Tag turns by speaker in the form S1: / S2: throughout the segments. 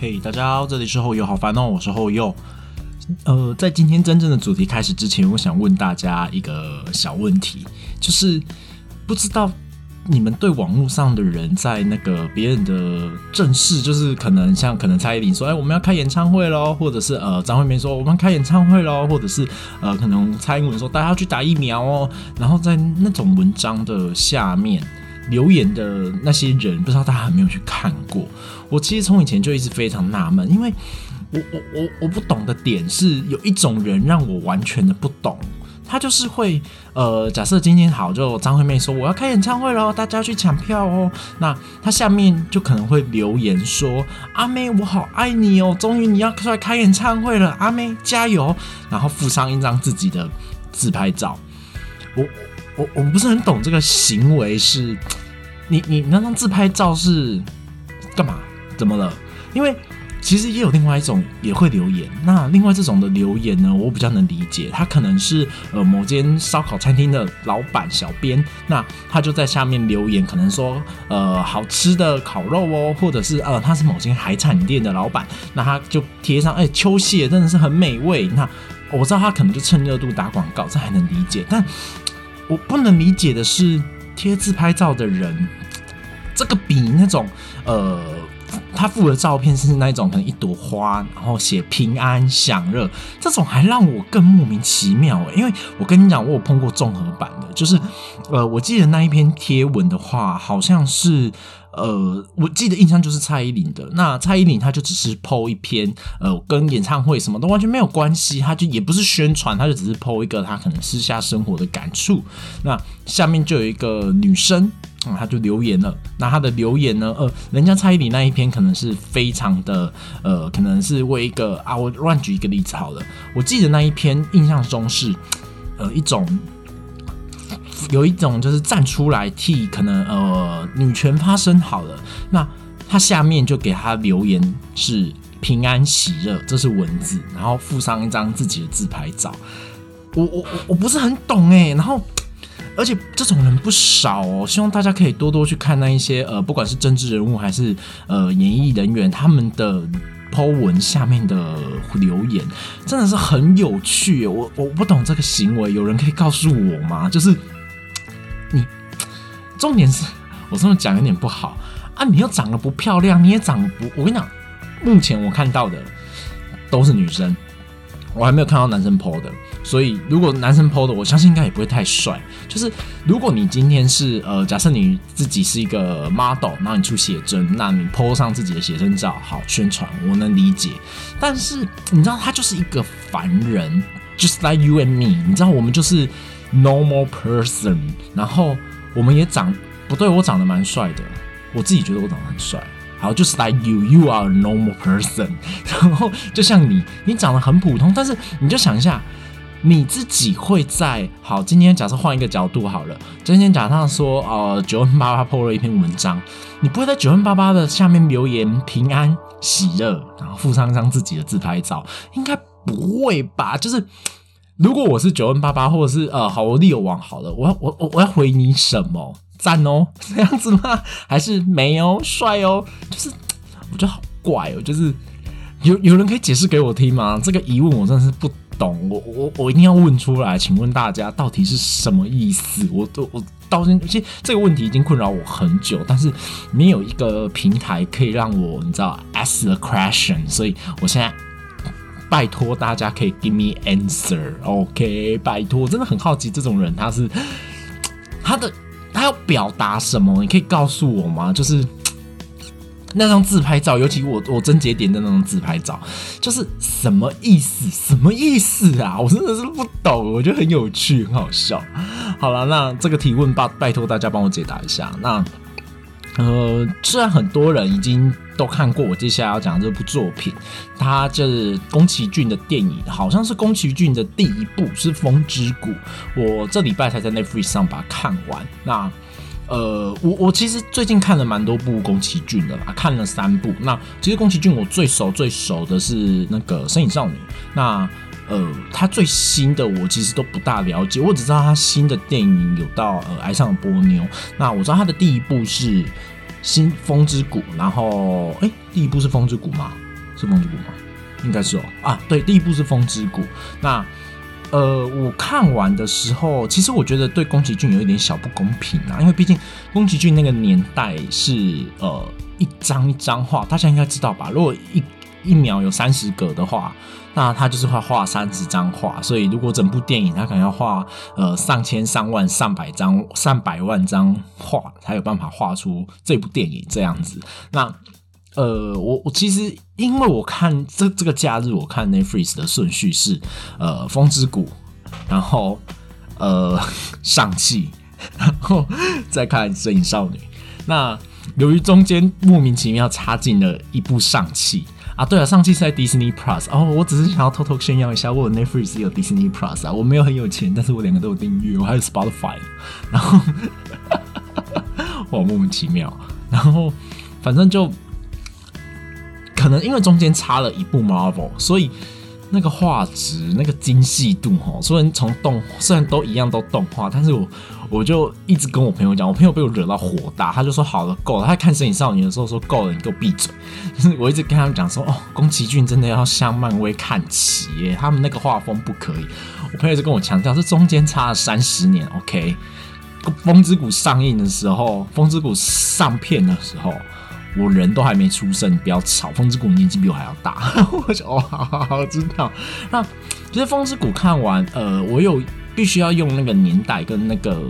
S1: 嘿，大家好，这里是后右，好烦哦，我是后右。呃，在今天真正的主题开始之前，我想问大家一个小问题，就是不知道你们对网络上的人在那个别人的正式，就是可能像可能蔡依林说，哎，我们要开演唱会喽，或者是呃张惠妹说我们开演唱会喽，或者是呃可能蔡英文说大家要去打疫苗哦，然后在那种文章的下面留言的那些人，不知道大家有没有去看过？我其实从以前就一直非常纳闷，因为我我我我不懂的点是，有一种人让我完全的不懂，他就是会呃，假设今天好，就张惠妹说我要开演唱会喽，大家去抢票哦，那他下面就可能会留言说阿妹我好爱你哦，终于你要出来开演唱会了，阿妹加油，然后附上一张自己的自拍照，我我我不是很懂这个行为是，你你那张自拍照是干嘛？怎么了？因为其实也有另外一种也会留言。那另外这种的留言呢，我比较能理解。他可能是呃某间烧烤餐厅的老板小编，那他就在下面留言，可能说呃好吃的烤肉哦，或者是呃他是某间海产店的老板，那他就贴上哎秋蟹真的是很美味。那我知道他可能就趁热度打广告，这还能理解。但我不能理解的是贴自拍照的人，这个比那种呃。他附的照片是那种可能一朵花，然后写平安享乐，这种还让我更莫名其妙！因为我跟你讲，我有碰过综合版的，就是呃，我记得那一篇贴文的话，好像是呃，我记得印象就是蔡依林的。那蔡依林她就只是 PO 一篇，呃，跟演唱会什么都完全没有关系，她就也不是宣传，她就只是 PO 一个她可能私下生活的感触。那下面就有一个女生。嗯，他就留言了。那他的留言呢？呃，人家蔡依林那一篇可能是非常的，呃，可能是为一个啊，我乱举一个例子好了。我记得那一篇印象中是，呃，一种有一种就是站出来替可能呃女权发声好了。那他下面就给他留言是平安喜乐，这是文字，然后附上一张自己的自拍照。我我我我不是很懂哎，然后。而且这种人不少哦，希望大家可以多多去看那一些呃，不管是政治人物还是呃演艺人员他们的 Po 文下面的留言，真的是很有趣。我我不懂这个行为，有人可以告诉我吗？就是，重点是我这么讲有点不好啊！你又长得不漂亮，你也长得不……我跟你讲，目前我看到的都是女生。我还没有看到男生 PO 的，所以如果男生 PO 的，我相信应该也不会太帅。就是如果你今天是呃，假设你自己是一个 model，然后你出写真，那你 PO 上自己的写真照，好宣传，我能理解。但是你知道他就是一个凡人，just like you and me，你知道我们就是 normal person，然后我们也长不对，我长得蛮帅的，我自己觉得我长得很帅。好，就是 like you, you are a normal person。然后就像你，你长得很普通，但是你就想一下，你自己会在好，今天假设换一个角度好了，今天假设说，呃，九万八八 po 了一篇文章，你不会在九万八八的下面留言平安喜乐，然后附上一张自己的自拍照，应该不会吧？就是如果我是九万八八，或者是呃，好，我利友网好了，我要我我我要回你什么？赞哦，这样子吗？还是没有帅哦？就是我觉得好怪哦，就是有有人可以解释给我听吗？这个疑问我真的是不懂，我我我一定要问出来，请问大家到底是什么意思？我都我到现在其实这个问题已经困扰我很久，但是没有一个平台可以让我你知道 ask the question，所以我现在拜托大家可以 give me answer，OK？拜托，我真的很好奇这种人他是他的。他要表达什么？你可以告诉我吗？就是那张自拍照，尤其我我真节点的那张自拍照，就是什么意思？什么意思啊？我真的是不懂，我觉得很有趣，很好笑。好了，那这个提问拜拜托大家帮我解答一下。那呃，虽然很多人已经。都看过我接下来要讲这部作品，它就是宫崎骏的电影，好像是宫崎骏的第一部是《风之谷》，我这礼拜才在 Netflix 上把它看完。那呃，我我其实最近看了蛮多部宫崎骏的啦，看了三部。那其实宫崎骏我最熟最熟的是那个《身影少女》，那呃，他最新的我其实都不大了解，我只知道他新的电影有到呃《爱上波妞》，那我知道他的第一部是。新风之谷，然后哎，第一部是风之谷吗？是风之谷吗？应该是哦啊，对，第一部是风之谷。那呃，我看完的时候，其实我觉得对宫崎骏有一点小不公平啊，因为毕竟宫崎骏那个年代是呃一张一张画，大家应该知道吧？如果一一秒有三十格的话，那他就是会画三十张画，所以如果整部电影他可能要画呃上千、上万、上百张、上百万张画，才有办法画出这部电影这样子。那呃，我我其实因为我看这这个假日，我看 Netflix 的顺序是呃《风之谷》，然后呃上气，然后再看《摄影少女》。那由于中间莫名其妙插进了一部上气啊，对了，上期是在 Disney Plus 哦，我只是想要偷偷炫耀一下，我 Netflix 有 Disney Plus 啊，我没有很有钱，但是我两个都有订阅，我还有 Spotify，然后 我莫名其妙，然后反正就。可能因为中间插了一部 Marvel，所以那个画质、那个精细度，哈，虽然从动虽然都一样都动画，但是我我就一直跟我朋友讲，我朋友被我惹到火大，他就说好了够了。他看《神影少女》的时候说够了，你给我闭嘴。就是我一直跟他们讲说，哦，宫崎骏真的要向漫威看齐耶，他们那个画风不可以。我朋友就跟我强调，这中间差了三十年。OK，《风之谷》上映的时候，《风之谷》上片的时候。我人都还没出生，你不要吵。风之谷年纪比我还要大，我就哦，好好好，知道。那其实风之谷看完，呃，我有必须要用那个年代跟那个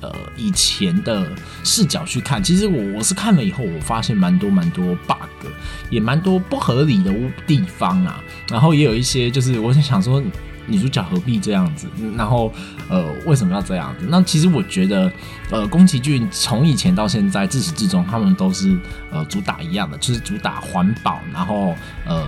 S1: 呃以前的视角去看。其实我我是看了以后，我发现蛮多蛮多 bug，也蛮多不合理的地方啊。然后也有一些就是我在想说。女主角何必这样子？然后，呃，为什么要这样子？那其实我觉得，呃，宫崎骏从以前到现在，自始至终，他们都是呃主打一样的，就是主打环保，然后呃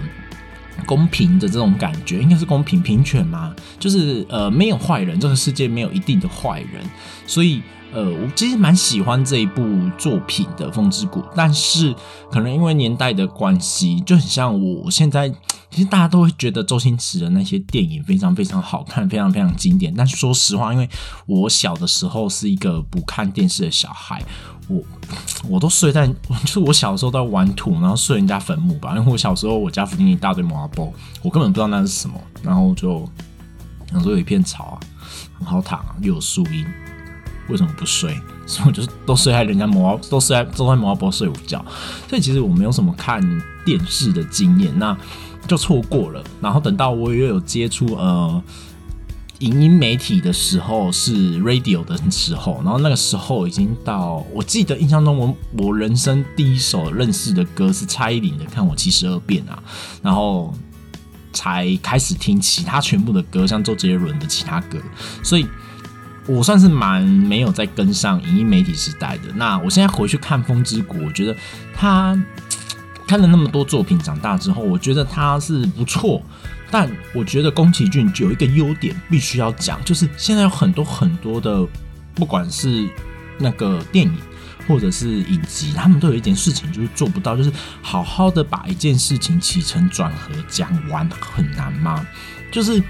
S1: 公平的这种感觉，应该是公平平权嘛？就是呃没有坏人，这个世界没有一定的坏人，所以。呃，我其实蛮喜欢这一部作品的《风之谷》，但是可能因为年代的关系，就很像我现在，其实大家都会觉得周星驰的那些电影非常非常好看，非常非常经典。但是说实话，因为我小的时候是一个不看电视的小孩，我我都睡在，就是我小时候在玩土，然后睡人家坟墓吧。因为我小时候我家附近一大堆毛包，我根本不知道那是什么，然后就想说有一片草啊，很好躺啊，又有树荫。为什么不睡？所以我就都睡在人家摩，都睡在都在摩阿波睡午觉。所以其实我没有什么看电视的经验，那就错过了。然后等到我又有接触呃影音媒体的时候，是 radio 的时候，然后那个时候已经到，我记得印象中我我人生第一首认识的歌是蔡依林的《看我七十二变》啊，然后才开始听其他全部的歌，像周杰伦的其他歌，所以。我算是蛮没有在跟上影音媒体时代的。那我现在回去看《风之谷》，我觉得他看了那么多作品，长大之后，我觉得他是不错。但我觉得宫崎骏有一个优点必须要讲，就是现在有很多很多的，不管是那个电影或者是影集，他们都有一件事情就是做不到，就是好好的把一件事情起承转合讲完，很难吗？就是。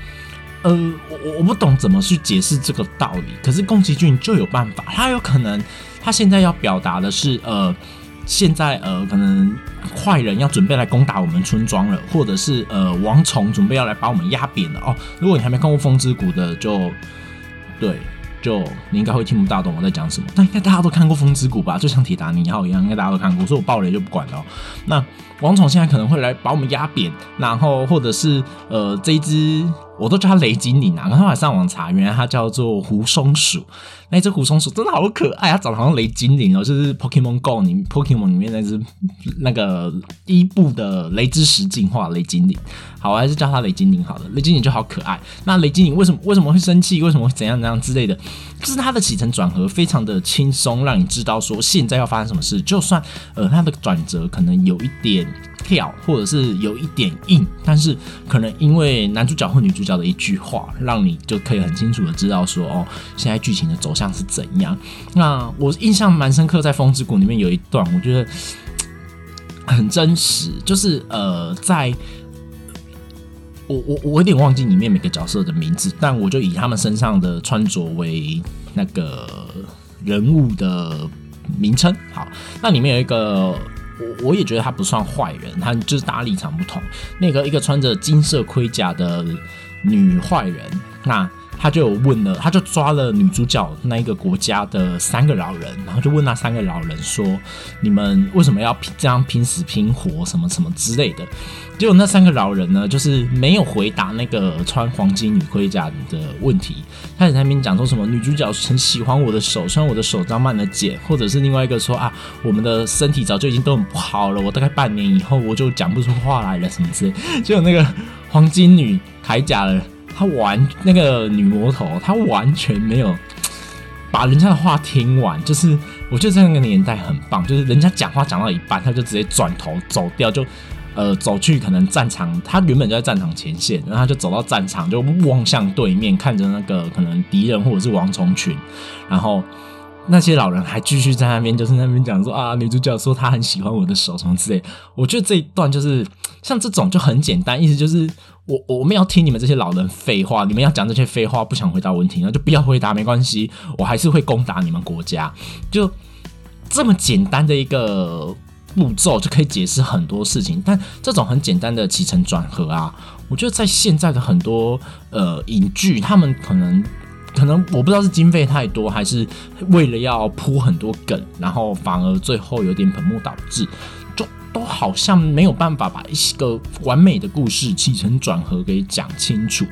S1: 呃，我我我不懂怎么去解释这个道理，可是宫崎骏就有办法，他有可能他现在要表达的是，呃，现在呃，可能坏人要准备来攻打我们村庄了，或者是呃，王虫准备要来把我们压扁了哦。如果你还没看过《风之谷》的，就对，就你应该会听不大懂我在讲什么。但应该大家都看过《风之谷》吧？就像铁达尼号一样，应该大家都看过。所以我爆雷就不管了。那王虫现在可能会来把我们压扁，然后或者是呃，这一只。我都叫它雷精灵啊，然后还上网查，原来它叫做狐松鼠。那只狐松鼠真的好可爱，它长得好像雷精灵哦，就是 Pokemon Go 里 Pokemon 里面那只那个第一部的雷之石进化雷精灵。好，我还是叫它雷精灵好了，雷精灵就好可爱。那雷精灵为什么为什么会生气？为什么会怎样怎样之类的？就是它的起承转合非常的轻松，让你知道说现在要发生什么事。就算呃它的转折可能有一点。跳，或者是有一点硬，但是可能因为男主角或女主角角的一句话，让你就可以很清楚的知道说，哦，现在剧情的走向是怎样。那我印象蛮深刻，在《风之谷》里面有一段，我觉得很真实，就是呃，在我我我有点忘记里面每个角色的名字，但我就以他们身上的穿着为那个人物的名称。好，那里面有一个。我我也觉得他不算坏人，他就是大立场不同。那个一个穿着金色盔甲的女坏人，那。他就问了，他就抓了女主角那一个国家的三个老人，然后就问那三个老人说：“你们为什么要这样拼死拼活，什么什么之类的？”结果那三个老人呢，就是没有回答那个穿黄金女盔甲的问题。他在那边讲说什么女主角很喜欢我的手，虽然我的手长满了茧，或者是另外一个说啊，我们的身体早就已经都很不好了，我大概半年以后我就讲不出话来了什么之类。结果那个黄金女铠甲的。他完那个女魔头，她完全没有 把人家的话听完。就是我觉得在那个年代很棒，就是人家讲话讲到一半，他就直接转头走掉，就呃走去可能战场。他原本就在战场前线，然后他就走到战场，就望向对面，看着那个可能敌人或者是王虫群，然后。那些老人还继续在那边，就是那边讲说啊，女主角说她很喜欢我的手什么之类。我觉得这一段就是像这种就很简单，意思就是我我们要听你们这些老人废话，你们要讲这些废话，不想回答问题，那就不要回答，没关系，我还是会攻打你们国家。就这么简单的一个步骤就可以解释很多事情。但这种很简单的起承转合啊，我觉得在现在的很多呃影剧，他们可能。可能我不知道是经费太多，还是为了要铺很多梗，然后反而最后有点本末倒置，就都好像没有办法把一个完美的故事起承转合给讲清楚，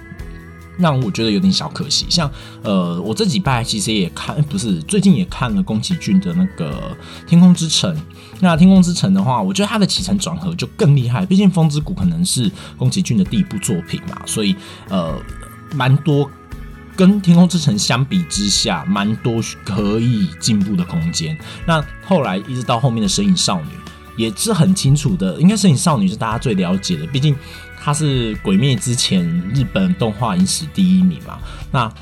S1: 让我觉得有点小可惜。像呃，我这几拜其实也看，不是最近也看了宫崎骏的那个《天空之城》。那《天空之城》的话，我觉得它的起承转合就更厉害。毕竟《风之谷》可能是宫崎骏的第一部作品嘛，所以呃，蛮多。跟《天空之城》相比之下，蛮多可以进步的空间。那后来一直到后面的《神隐少女》，也是很清楚的。应该《神隐少女》是大家最了解的，毕竟它是《鬼灭》之前日本动画影史第一名嘛。那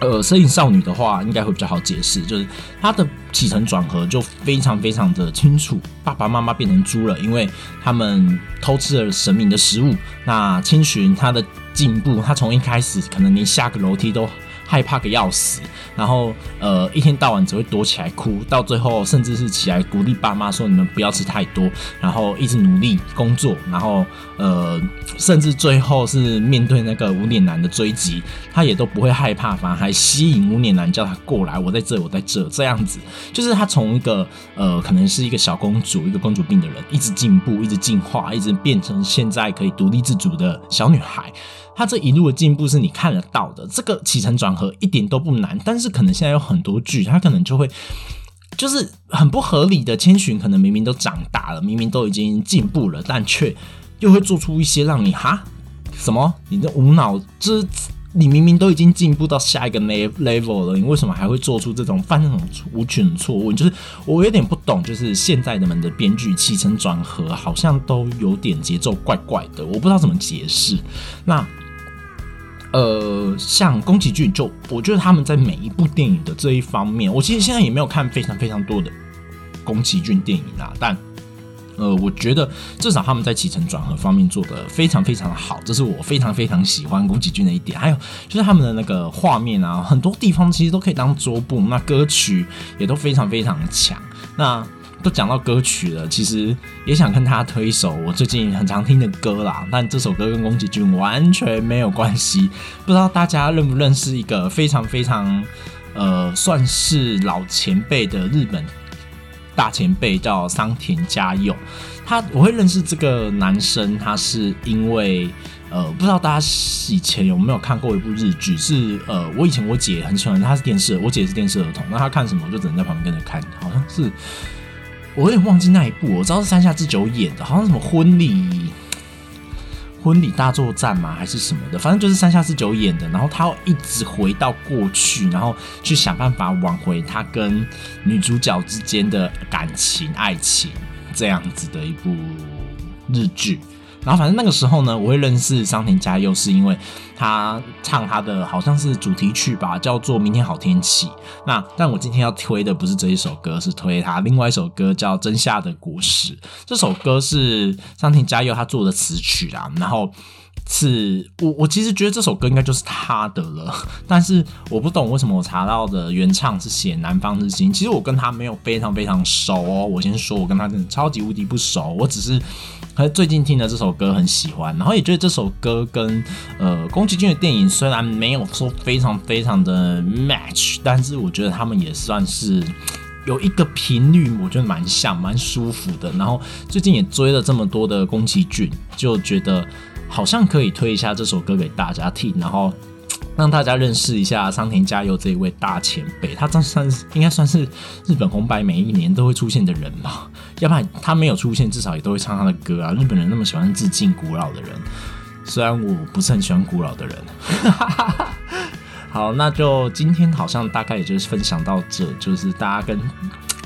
S1: 呃，《神隐少女》的话，应该会比较好解释，就是它的起承转合就非常非常的清楚。爸爸妈妈变成猪了，因为他们偷吃了神明的食物。那千寻她的。进步，他从一开始可能连下个楼梯都害怕个要死，然后呃一天到晚只会躲起来哭，到最后甚至是起来鼓励爸妈说你们不要吃太多，然后一直努力工作，然后呃甚至最后是面对那个无脸男的追击，他也都不会害怕，反而还吸引无脸男叫他过来，我在这，我在这，这样子就是他从一个呃可能是一个小公主，一个公主病的人，一直进步，一直进化，一直变成现在可以独立自主的小女孩。他这一路的进步是你看得到的，这个起承转合一点都不难，但是可能现在有很多剧，他可能就会就是很不合理的。千寻可能明明都长大了，明明都已经进步了，但却又会做出一些让你哈什么？你的无脑，这你明明都已经进步到下一个 level 了，你为什么还会做出这种犯这种无权的错误？就是我有点不懂，就是现在的们的编剧起承转合好像都有点节奏怪怪的，我不知道怎么解释。那。呃，像宫崎骏，就我觉得他们在每一部电影的这一方面，我其实现在也没有看非常非常多的宫崎骏电影啊，但呃，我觉得至少他们在起承转合方面做的非常非常好，这是我非常非常喜欢宫崎骏的一点。还有就是他们的那个画面啊，很多地方其实都可以当桌布，那歌曲也都非常非常强。那都讲到歌曲了，其实也想跟他推一首我最近很常听的歌啦。但这首歌跟宫崎骏完全没有关系，不知道大家认不认识一个非常非常呃算是老前辈的日本大前辈，叫桑田佳佑。他我会认识这个男生，他是因为呃不知道大家以前有没有看过一部日剧，是呃我以前我姐很喜欢，她是电视，我姐是电视儿童，那她看什么我就只能在旁边跟着看，好像是。我有点忘记那一部，我知道是山下智久演的，好像什么婚礼婚礼大作战嘛，还是什么的，反正就是山下智久演的。然后他要一直回到过去，然后去想办法挽回他跟女主角之间的感情、爱情这样子的一部日剧。然后反正那个时候呢，我会认识桑田佳佑，是因为他唱他的好像是主题曲吧，叫做《明天好天气》。那但我今天要推的不是这一首歌，是推他另外一首歌叫《真夏的果实》。这首歌是桑田佳佑他做的词曲啊。然后是我我其实觉得这首歌应该就是他的了，但是我不懂为什么我查到的原唱是写《南方之星》，其实我跟他没有非常非常熟哦。我先说，我跟他真的超级无敌不熟，我只是最近听的这首歌很喜欢，然后也觉得这首歌跟呃宫崎骏的电影虽然没有说非常非常的 match，但是我觉得他们也算是有一个频率，我觉得蛮像，蛮舒服的。然后最近也追了这么多的宫崎骏，就觉得。好像可以推一下这首歌给大家听，然后让大家认识一下桑田佳佑这一位大前辈。他算算是应该算是日本红白每一年都会出现的人吧，要不然他没有出现，至少也都会唱他的歌啊。日本人那么喜欢致敬古老的人，虽然我不是很喜欢古老的人。好，那就今天好像大概也就是分享到这，就是大家跟。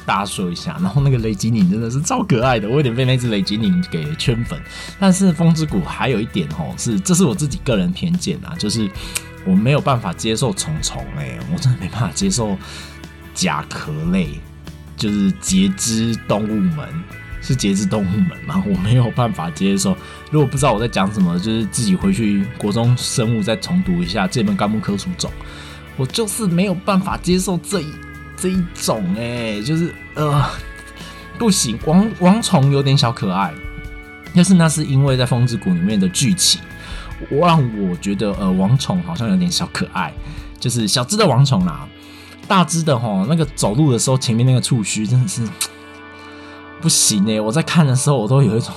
S1: 大家说一下，然后那个雷吉宁真的是超可爱的，我有点被那只雷吉宁给圈粉。但是风之谷还有一点哦，是这是我自己个人偏见啊，就是我没有办法接受虫虫哎，我真的没办法接受甲壳类，就是节肢动物们是节肢动物们吗？我没有办法接受。如果不知道我在讲什么，就是自己回去国中生物再重读一下这本纲目科属种，我就是没有办法接受这一。这一种哎，就是呃，不行，王王虫有点小可爱，但是那是因为在《风之谷》里面的剧情，让我觉得呃，王虫好像有点小可爱，就是小只的王虫啦，大只的哈，那个走路的时候前面那个触须真的是不行哎，我在看的时候我都有一种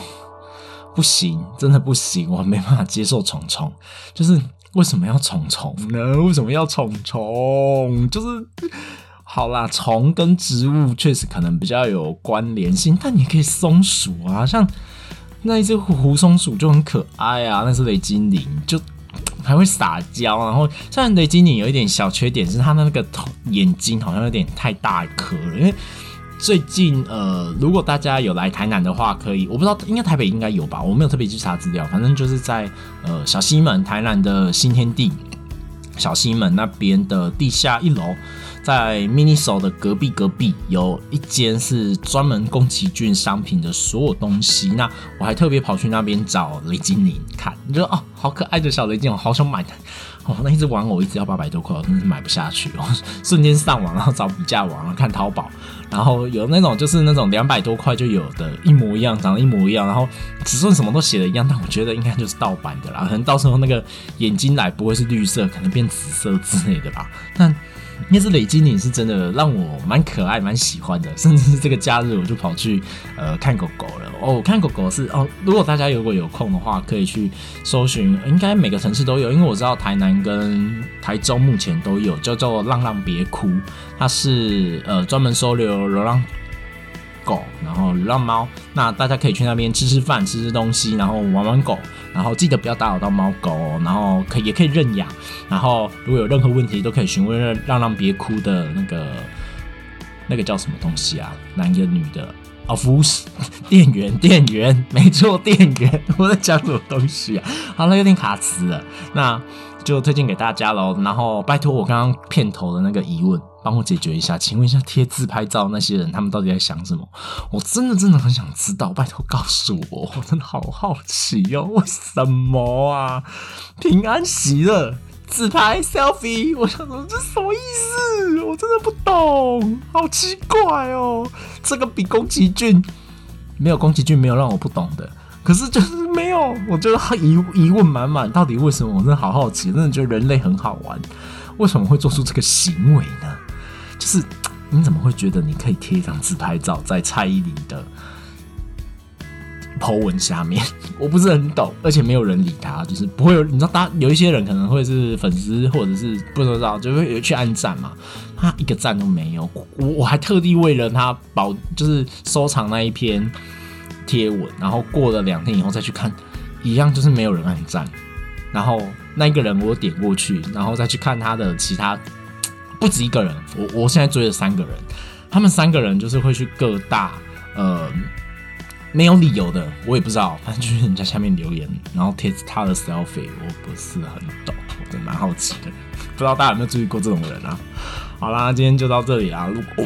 S1: 不行，真的不行，我没办法接受虫虫，就是为什么要虫虫呢？为什么要虫虫？就是。好啦，虫跟植物确实可能比较有关联性，但你可以松鼠啊，像那一只狐松鼠就很可爱啊，那是雷精灵，就还会撒娇。然后虽然雷精灵有一点小缺点，是它的那个头眼睛好像有点太大颗了。因为最近呃，如果大家有来台南的话，可以，我不知道应该台北应该有吧，我没有特别去查资料，反正就是在呃小西门台南的新天地小西门那边的地下一楼。在 Miniso 的隔壁，隔壁有一间是专门宫崎骏商品的所有东西。那我还特别跑去那边找雷精灵看，你说哦，好可爱的小雷精，我好想买哦，那一只玩偶一直要八百多块，我真的是买不下去。我 瞬间上网，然后找比价网，然后看淘宝，然后有那种就是那种两百多块就有的一模一样，长得一模一样，然后尺寸什么都写的一样，但我觉得应该就是盗版的啦。可能到时候那个眼睛来不会是绿色，可能变紫色之类的吧。但那只雷精灵是真的让我蛮可爱、蛮喜欢的，甚至是这个假日我就跑去呃看狗狗了。哦，看狗狗是哦，如果大家如果有空的话，可以去搜寻，应该每个城市都有，因为我知道台南跟台中目前都有，叫做“浪浪别哭”，它是呃专门收留流浪。狗，然后流浪猫，那大家可以去那边吃吃饭、吃吃东西，然后玩玩狗，然后记得不要打扰到猫狗，然后可也可以认养，然后如果有任何问题都可以询问让让别哭的那个那个叫什么东西啊？男的女的？哦，服务店员，店员，没错，店员。我在讲什么东西啊？好了，有点卡词了，那就推荐给大家喽。然后拜托我刚刚片头的那个疑问。帮我解决一下，请问一下贴自拍照那些人，他们到底在想什么？我真的真的很想知道，拜托告诉我，我真的好好奇哟，为什么啊？平安喜乐自拍 selfie，我想说这什么意思？我真的不懂，好奇怪哦。这个比宫崎骏没有宫崎骏没有让我不懂的，可是就是没有，我觉得疑疑问满满，到底为什么？我真的好好奇，真的觉得人类很好玩，为什么会做出这个行为呢？就是你怎么会觉得你可以贴一张自拍照在蔡依林的 po 文下面？我不是很懂，而且没有人理他，就是不会有你知道，大有一些人可能会是粉丝，或者是不知道，就会有去按赞嘛。他一个赞都没有，我我还特地为了他保，就是收藏那一篇贴文，然后过了两天以后再去看，一样就是没有人按赞。然后那一个人我点过去，然后再去看他的其他。不止一个人，我我现在追了三个人，他们三个人就是会去各大呃没有理由的，我也不知道，反正就是人家下面留言，然后贴他的 selfie，我不是很懂，我真蛮好奇的，不知道大家有没有注意过这种人啊？好啦，今天就到这里啦。如果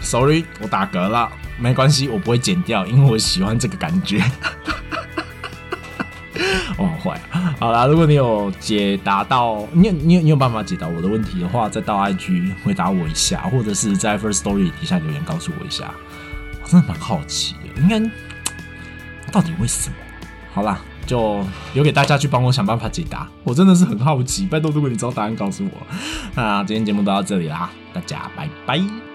S1: sorry，我打嗝了，没关系，我不会剪掉，因为我喜欢这个感觉。我 好坏啊！好啦，如果你有解答到，你有你有你有办法解答我的问题的话，再到 IG 回答我一下，或者是在 First Story 底下留言告诉我一下。我真的蛮好奇的，应该到底为什么？好啦，就留给大家去帮我想办法解答。我真的是很好奇，拜托，如果你知道答案，告诉我。那今天节目都到这里啦，大家拜拜。